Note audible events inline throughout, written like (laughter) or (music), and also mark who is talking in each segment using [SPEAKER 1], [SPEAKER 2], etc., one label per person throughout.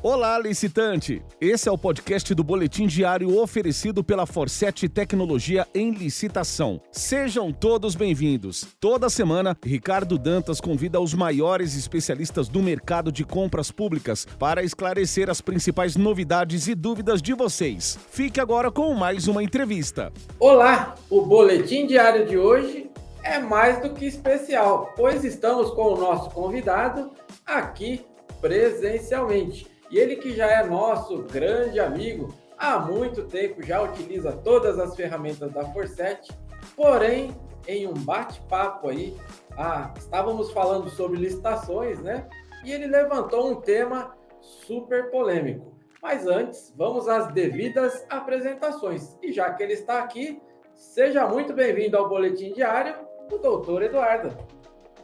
[SPEAKER 1] Olá, licitante! Esse é o podcast do Boletim Diário oferecido pela Forset Tecnologia em Licitação. Sejam todos bem-vindos. Toda semana, Ricardo Dantas convida os maiores especialistas do mercado de compras públicas para esclarecer as principais novidades e dúvidas de vocês. Fique agora com mais uma entrevista.
[SPEAKER 2] Olá! O Boletim Diário de hoje é mais do que especial, pois estamos com o nosso convidado aqui presencialmente. E ele que já é nosso grande amigo, há muito tempo já utiliza todas as ferramentas da Forset, porém, em um bate-papo aí, ah, estávamos falando sobre licitações, né? E ele levantou um tema super polêmico. Mas antes, vamos às devidas apresentações. E já que ele está aqui, seja muito bem-vindo ao Boletim Diário, o doutor Eduardo.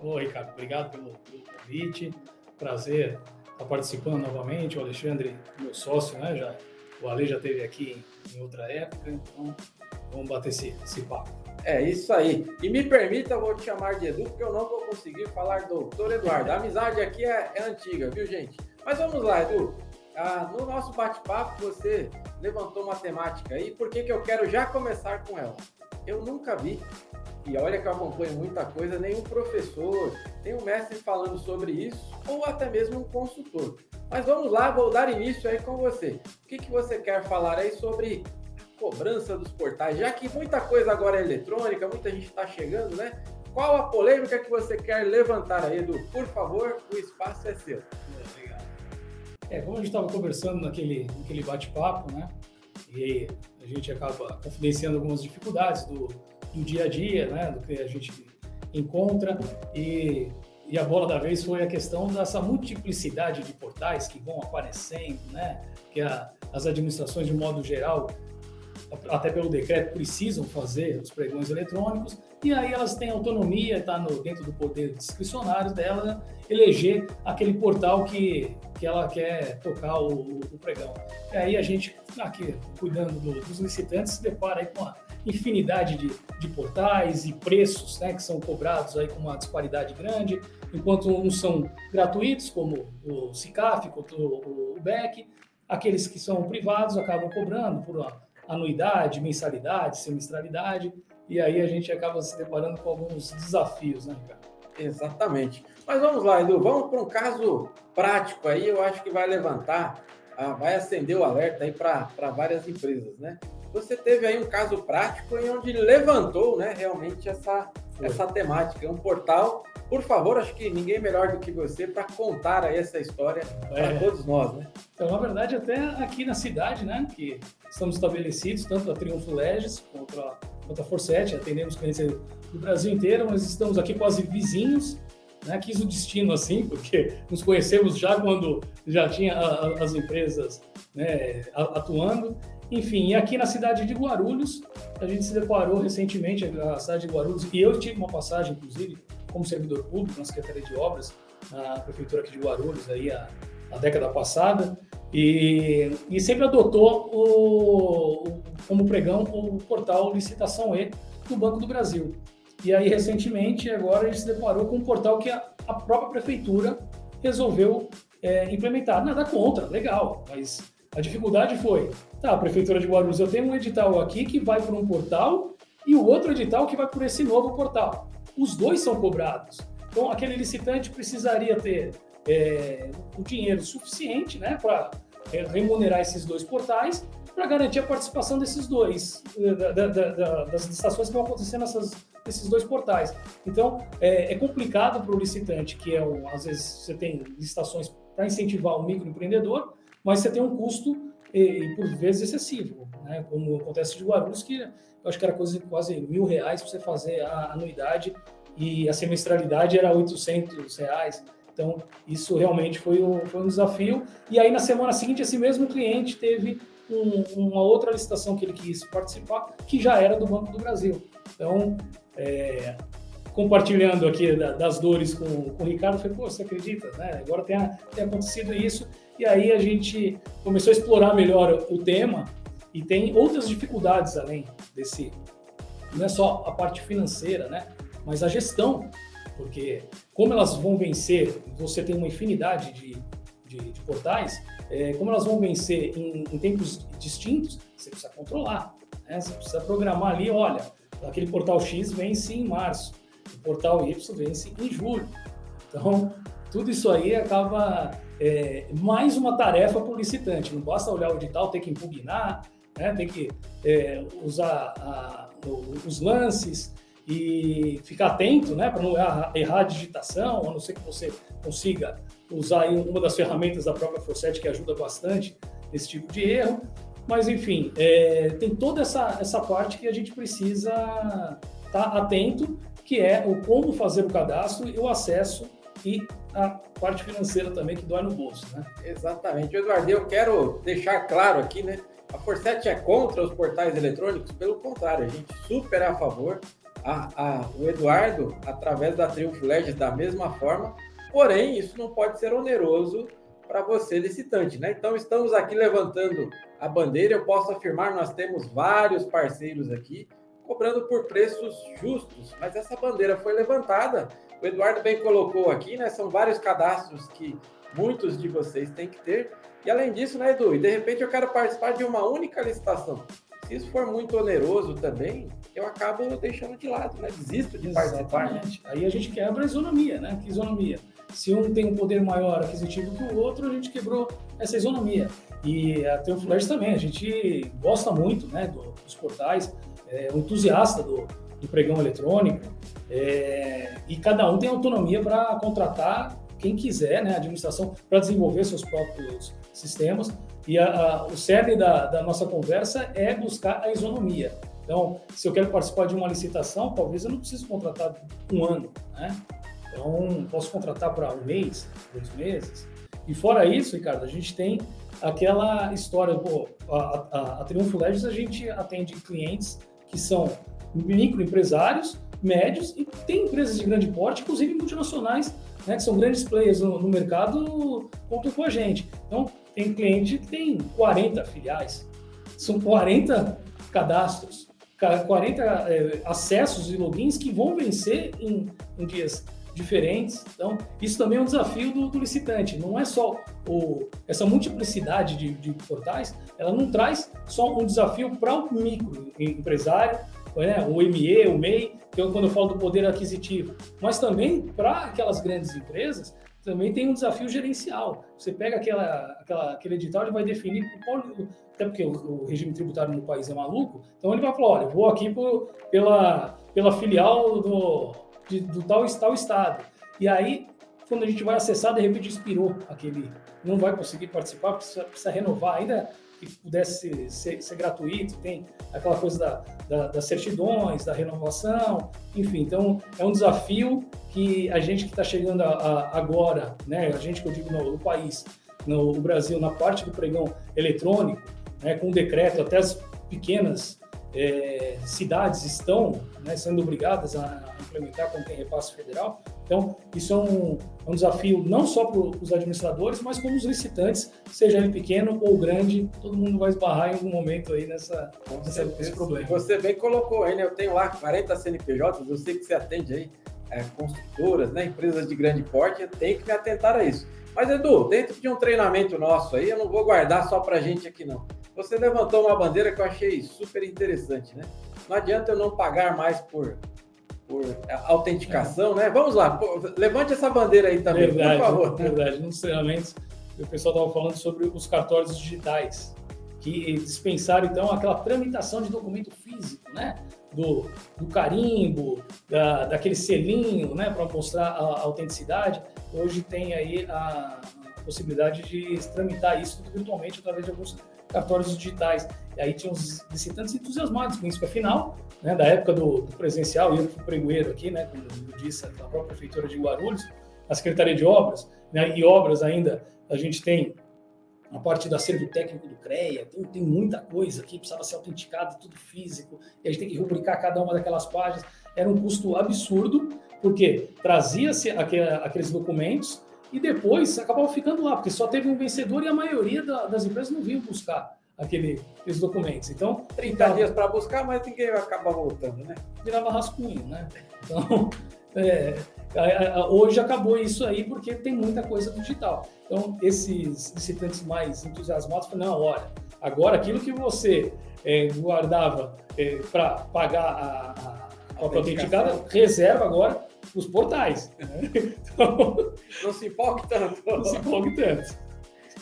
[SPEAKER 3] Oi, Ricardo, obrigado pelo, pelo convite. Prazer está participando novamente, o Alexandre, meu sócio, né? Já, o Ale já esteve aqui em outra época, então vamos bater esse, esse papo.
[SPEAKER 2] É isso aí. E me permita, eu vou te chamar de Edu, porque eu não vou conseguir falar doutor Eduardo. A amizade aqui é, é antiga, viu, gente? Mas vamos lá, Edu. Ah, no nosso bate-papo, você levantou uma temática aí, por que, que eu quero já começar com ela? Eu nunca vi e olha que eu acompanho muita coisa, nenhum professor, nenhum mestre falando sobre isso, ou até mesmo um consultor. Mas vamos lá, vou dar início aí com você. O que, que você quer falar aí sobre cobrança dos portais? Já que muita coisa agora é eletrônica, muita gente está chegando, né? Qual a polêmica que você quer levantar aí, Edu? Por favor, o espaço é seu.
[SPEAKER 3] É, como a gente estava conversando naquele, naquele bate-papo, né? E a gente acaba confidenciando algumas dificuldades do, do dia a dia, né, do que a gente encontra e, e a bola da vez foi a questão dessa multiplicidade de portais que vão aparecendo, né, que a, as administrações de modo geral até pelo decreto precisam fazer os pregões eletrônicos e aí elas têm autonomia, está dentro do poder discricionário dela, né, eleger aquele portal que, que ela quer tocar o, o pregão. E aí a gente, aqui, cuidando do, dos licitantes, se depara aí com a infinidade de, de portais e preços né, que são cobrados aí com uma disparidade grande, enquanto uns são gratuitos, como o CICAF, o, o BEC, aqueles que são privados acabam cobrando por anuidade, mensalidade, semestralidade, e aí a gente acaba se deparando com alguns desafios, né, Ricardo?
[SPEAKER 2] Exatamente. Mas vamos lá, Edu, vamos para um caso prático aí, eu acho que vai levantar, ah, vai acender o alerta aí para várias empresas, né? Você teve aí um caso prático em onde levantou né, realmente essa, essa temática. Um portal, por favor, acho que ninguém melhor do que você para contar aí essa história é. para todos nós. Né?
[SPEAKER 3] Então, na verdade, até aqui na cidade, né, que estamos estabelecidos, tanto a Triunfo Legis quanto a, quanto a Forset, atendemos clientes do Brasil inteiro, mas estamos aqui quase vizinhos. Né, quis o destino assim, porque nos conhecemos já quando já tinha a, a, as empresas né, atuando. Enfim, e aqui na cidade de Guarulhos, a gente se deparou recentemente, a cidade de Guarulhos, e eu tive uma passagem, inclusive, como servidor público na Secretaria de Obras, na prefeitura aqui de Guarulhos, aí a, a década passada, e, e sempre adotou o, o, como pregão o portal Licitação E do Banco do Brasil. E aí, recentemente, agora a gente se deparou com um portal que a, a própria prefeitura resolveu é, implementar. Nada contra, legal, mas a dificuldade foi, tá, a Prefeitura de Guarulhos, eu tenho um edital aqui que vai para um portal e o outro edital que vai por esse novo portal. Os dois são cobrados. Então, aquele licitante precisaria ter é, o dinheiro suficiente né, para é, remunerar esses dois portais para garantir a participação desses dois, da, da, da, das licitações que vão acontecer nessas, nesses dois portais. Então, é, é complicado para o licitante, que é, às vezes, você tem licitações para incentivar o microempreendedor, mas você tem um custo, e, e por vezes, excessivo, né? como acontece de Guarulhos, que eu acho que era coisa, quase mil reais para você fazer a anuidade e a semestralidade era 800 reais. Então, isso realmente foi um, foi um desafio. E aí, na semana seguinte, esse mesmo cliente teve um, uma outra licitação que ele quis participar, que já era do Banco do Brasil. Então, é, compartilhando aqui das dores com, com o Ricardo, falei, pô, você acredita? Né? Agora tem, tem acontecido isso e aí a gente começou a explorar melhor o tema e tem outras dificuldades além desse. Não é só a parte financeira, né? Mas a gestão, porque como elas vão vencer, você tem uma infinidade de, de, de portais, é, como elas vão vencer em, em, tempos distintos, você precisa controlar. Né? Você precisa programar ali, olha, aquele portal X vence em março, o portal Y vence em julho. Então, tudo isso aí acaba é, mais uma tarefa para o licitante. Não basta olhar o edital, tem que impugnar, né? tem que é, usar a, os lances e ficar atento né? para não errar, a digitação, a não ser que você consiga usar uma das ferramentas da própria Forset que ajuda bastante nesse tipo de erro. Mas, enfim, é, tem toda essa, essa parte que a gente precisa estar tá atento, que é o como fazer o cadastro e o acesso e a parte financeira também que dói no bolso, né?
[SPEAKER 2] Exatamente. Eduardo, eu quero deixar claro aqui, né? A Forset é contra os portais eletrônicos, pelo contrário, a gente super a favor. A, a, o Eduardo, através da Triunfo Legends, da mesma forma, porém, isso não pode ser oneroso para você, licitante, né? Então, estamos aqui levantando a bandeira. Eu posso afirmar, nós temos vários parceiros aqui cobrando por preços justos, mas essa bandeira foi levantada. O Eduardo bem colocou aqui, né? São vários cadastros que muitos de vocês têm que ter. E além disso, né, Edu? E de repente eu quero participar de uma única licitação. Se isso for muito oneroso também, eu acabo deixando de lado, né? Desisto de Exatamente.
[SPEAKER 3] participar. Aí a gente quebra a isonomia, né? Que isonomia? Se um tem um poder maior aquisitivo que o outro, a gente quebrou essa isonomia. E a Triumph Flash também, a gente gosta muito né, dos portais, é entusiasta do, do pregão eletrônico, é, e cada um tem autonomia para contratar quem quiser, né, a administração, para desenvolver seus próprios sistemas. E a, a, o cerne da, da nossa conversa é buscar a isonomia. Então, se eu quero participar de uma licitação, talvez eu não precise contratar um ano, né? Então, posso contratar para um mês, dois meses. E fora isso, Ricardo, a gente tem aquela história, pô, a, a, a Triunfo Legends a gente atende clientes que são microempresários, médios e tem empresas de grande porte, inclusive multinacionais, né, que são grandes players no, no mercado, contam com a gente. Então, tem cliente que tem 40 filiais, são 40 cadastros, 40 é, acessos e logins que vão vencer em, em dias diferentes. Então, isso também é um desafio do, do licitante. Não é só o, essa multiplicidade de, de, portais, ela não traz só um desafio para o micro empresário, né, o ME, o MEI, é quando eu falo do poder aquisitivo, mas também para aquelas grandes empresas, também tem um desafio gerencial. Você pega aquela, aquela, aquele edital, ele vai definir qual, até porque o, o, regime tributário no país é maluco, então ele vai falar, olha, vou aqui por, pela, pela filial do, de, do tal, tal estado. E aí, quando a gente vai acessar, de repente expirou aquele, não vai conseguir participar, precisa, precisa renovar, ainda que pudesse ser, ser gratuito, tem aquela coisa da, da, das certidões, da renovação, enfim, então é um desafio que a gente que está chegando a, a, agora, né, a gente que eu digo no, no país, no, no, Brasil, na parte do pregão eletrônico, né, com o decreto, até as pequenas é, cidades estão né, sendo obrigadas a implementar quando tem repasse federal. Então, isso é um, é um desafio não só para os administradores, mas como os licitantes, seja ele pequeno ou grande, todo mundo vai esbarrar em algum momento aí nessa, nessa nesse problema.
[SPEAKER 2] Você bem colocou aí, né? Eu tenho lá 40 CNPJs, eu sei que você atende aí é, construtoras, né, empresas de grande porte, eu tenho que me atentar a isso. Mas, Edu, dentro de um treinamento nosso aí, eu não vou guardar só para gente aqui, não. Você levantou uma bandeira que eu achei super interessante, né? Não adianta eu não pagar mais por, por autenticação, né? Vamos lá, pô, levante essa bandeira aí também,
[SPEAKER 3] verdade,
[SPEAKER 2] por favor.
[SPEAKER 3] Verdade, nos treinamentos o pessoal estava falando sobre os cartórios digitais, que dispensaram então aquela tramitação de documento físico, né? Do, do carimbo, da, daquele selinho, né? Para mostrar a, a, autenticidade. Hoje tem aí a, possibilidade de tramitar isso virtualmente através de alguns cartórios digitais. E aí tinha os visitantes entusiasmados com isso. Afinal, né, da época do, do presencial, eu fui pregoeiro aqui, né, como eu disse, a própria prefeitura de Guarulhos, a Secretaria de Obras, né, e obras ainda, a gente tem a parte do acervo técnico do CREA, tem, tem muita coisa aqui, precisava ser autenticado, tudo físico, e a gente tem que rubricar cada uma daquelas páginas. Era um custo absurdo, porque trazia-se aqueles documentos e depois acabava ficando lá, porque só teve um vencedor e a maioria da, das empresas não vinham buscar aquele, aqueles documentos. Então,
[SPEAKER 2] 30 dias para buscar, mas ninguém vai acabar voltando, né?
[SPEAKER 3] Virava rascunho, né? Então, (laughs) é, Hoje acabou isso aí porque tem muita coisa digital. Então, esses visitantes mais entusiasmados falam, não, olha, agora aquilo que você é, guardava é, para pagar a, a, a autenticada, reserva agora os portais. Né? (laughs)
[SPEAKER 2] Então, não se empolgue tanto.
[SPEAKER 3] Não se empolgue tanto.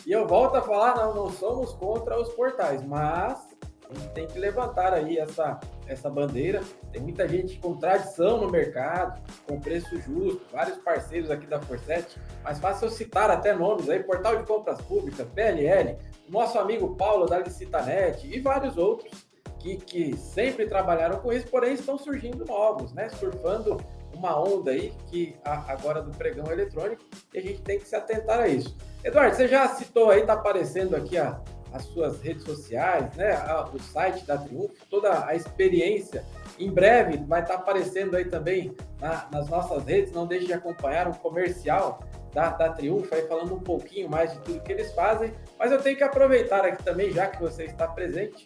[SPEAKER 2] E eu volto a falar, não, não somos contra os portais, mas a gente tem que levantar aí essa, essa bandeira. Tem muita gente com tradição no mercado, com preço justo, vários parceiros aqui da Forset, mas fácil eu citar até nomes aí, Portal de Compras Públicas, PLL, nosso amigo Paulo da Licitanet e vários outros que, que sempre trabalharam com isso, porém estão surgindo novos, né? Surfando uma onda aí que agora do pregão eletrônico e a gente tem que se atentar a isso. Eduardo, você já citou aí, está aparecendo aqui a, as suas redes sociais, né? A, o site da Triunfo, toda a experiência. Em breve vai estar tá aparecendo aí também na, nas nossas redes. Não deixe de acompanhar um comercial da, da Triunfo aí falando um pouquinho mais de tudo que eles fazem. Mas eu tenho que aproveitar aqui também, já que você está presente,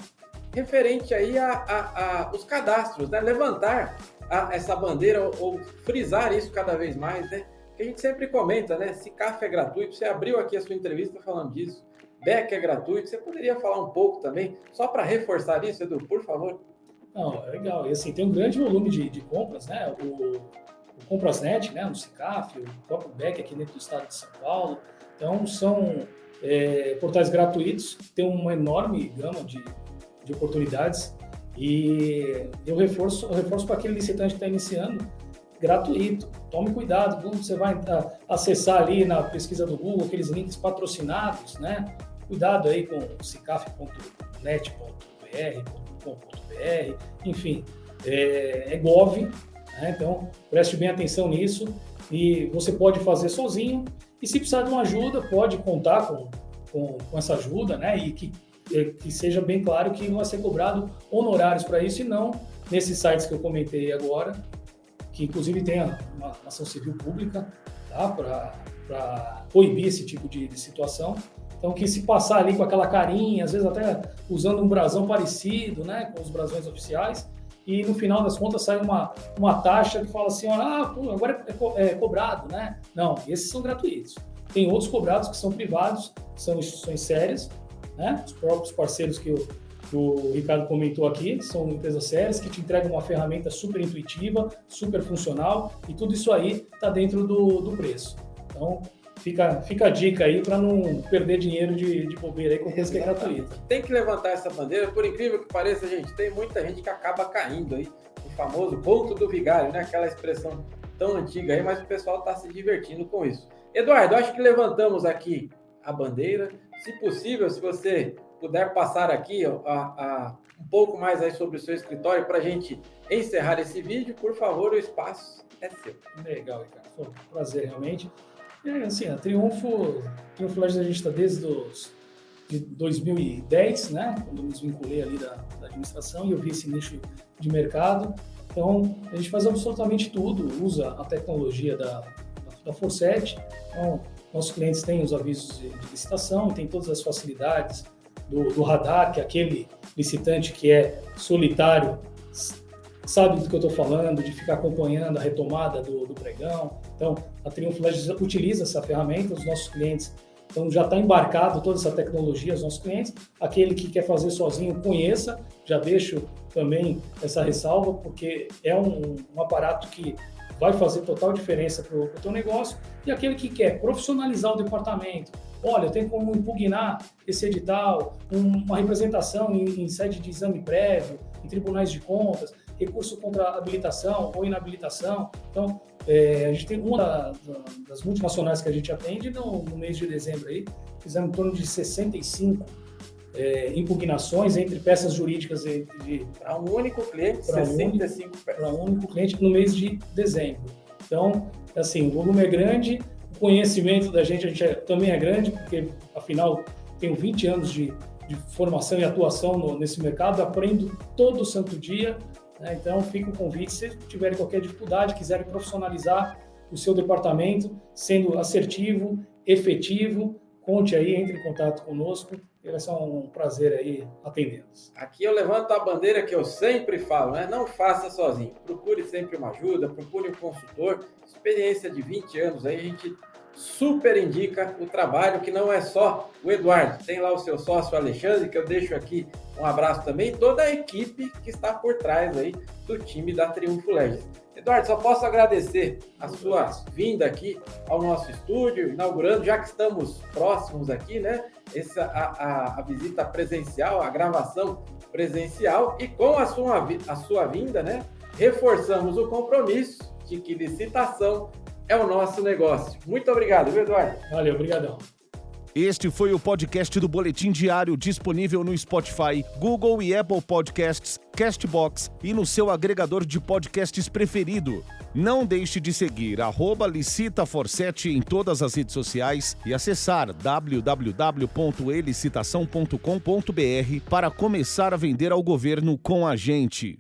[SPEAKER 2] referente aí a, a, a os cadastros, né? Levantar essa bandeira ou, ou, frisar isso cada vez mais, né? Que a gente sempre comenta, né? Se café é gratuito, você abriu aqui a sua entrevista falando disso. Beck é gratuito, você poderia falar um pouco também, só para reforçar isso, Edu, por favor?
[SPEAKER 3] Não, é legal. E assim, tem um grande volume de, de compras, né? O, o Comprasnet, né? No CICAF, o próprio Beck aqui dentro do estado de São Paulo. Então, são é, portais gratuitos, tem uma enorme gama de, de oportunidades e eu reforço, eu reforço para aquele licitante que está iniciando, gratuito. Tome cuidado, Google, você vai acessar ali na pesquisa do Google aqueles links patrocinados, né? Cuidado aí com cicaf.net.br.com.br, enfim, é, é Gov, né? então preste bem atenção nisso e você pode fazer sozinho e se precisar de uma ajuda, pode contar com, com, com essa ajuda, né? E que que seja bem claro que vai ser cobrado honorários para isso e não nesses sites que eu comentei agora, que inclusive tem uma ação civil pública tá, para proibir esse tipo de, de, situação. Então, que se passar ali com aquela carinha, às vezes até usando um brasão parecido né, com os brasões oficiais, e no final das contas sai uma, uma taxa que fala assim, ah, pô, agora é, co é cobrado, né? Não, esses são gratuitos. Tem outros cobrados que são privados, são instituições sérias, né? Os próprios parceiros que o, que o Ricardo comentou aqui são empresas sérias que te entregam uma ferramenta super intuitiva, super funcional e tudo isso aí está dentro do, do preço. Então, fica, fica a dica aí para não perder dinheiro de, de bobeira aí com coisa que é gratuita.
[SPEAKER 2] Tem que levantar essa bandeira, por incrível que pareça, gente, tem muita gente que acaba caindo aí, o famoso ponto do vigário, né? Aquela expressão tão antiga aí, mas o pessoal está se divertindo com isso. Eduardo, acho que levantamos aqui a bandeira, se possível, se você puder passar aqui ó, a, a, um pouco mais aí sobre o seu escritório para a gente encerrar esse vídeo, por favor, o espaço é seu.
[SPEAKER 3] Legal, Ricardo. Foi um prazer, realmente. É, assim, a Triunfo, Triunfo a gente está desde os, de 2010, né? Quando eu me desvinculei ali da, da administração e eu vi esse nicho de mercado. Então, a gente faz absolutamente tudo, usa a tecnologia da, da, da Forset. Então, nossos clientes têm os avisos de, de licitação, tem todas as facilidades do, do, radar, que aquele licitante que é solitário sabe do que eu estou falando, de ficar acompanhando a retomada do, do pregão. Então, a Triunfo utiliza essa ferramenta, os nossos clientes então já está embarcado toda essa tecnologia aos nossos clientes. Aquele que quer fazer sozinho, conheça. Já deixo também essa ressalva, porque é um, um aparato que vai fazer total diferença para o teu negócio. E aquele que quer profissionalizar o departamento, olha, eu tenho como impugnar esse edital, um, uma representação em, em, sede de exame prévio, em tribunais de contas, recurso contra habilitação ou inabilitação. Então, é, a gente tem uma da, das multinacionais que a gente atende no, no mês de dezembro aí, fizemos em torno de 65 é, impugnações entre peças jurídicas
[SPEAKER 2] para um único cliente, 65
[SPEAKER 3] peças. Para um único cliente no mês de dezembro. Então, assim, o volume é grande, o conhecimento da gente, a gente é, também é grande, porque afinal tenho 20 anos de, de formação e atuação no, nesse mercado, aprendo todo santo dia. Né? Então, fica o convite, se tiverem qualquer dificuldade, quiserem profissionalizar o seu departamento, sendo assertivo, efetivo, conte aí, entre em contato conosco. Vai ser um prazer aí atendê-los.
[SPEAKER 2] Aqui eu levanto a bandeira que eu sempre falo, né? Não faça sozinho. Procure sempre uma ajuda, procure um consultor. Experiência de 20 anos aí, a gente super indica o trabalho, que não é só o Eduardo, tem lá o seu sócio Alexandre, que eu deixo aqui um abraço também, toda a equipe que está por trás aí do time da Triunfo Legends. Eduardo, só posso agradecer a sua vinda aqui ao nosso estúdio, inaugurando, já que estamos próximos aqui, né? Essa, a, a, a visita presencial, a gravação presencial, e com a sua, a sua vinda, né? Reforçamos o compromisso de que licitação é o nosso negócio. Muito obrigado, viu, Eduardo?
[SPEAKER 3] Valeu, obrigadão.
[SPEAKER 1] Este foi o podcast do Boletim Diário disponível no Spotify, Google e Apple Podcasts, Castbox e no seu agregador de podcasts preferido. Não deixe de seguir licitaforsete em todas as redes sociais e acessar www.elicitação.com.br para começar a vender ao governo com a gente.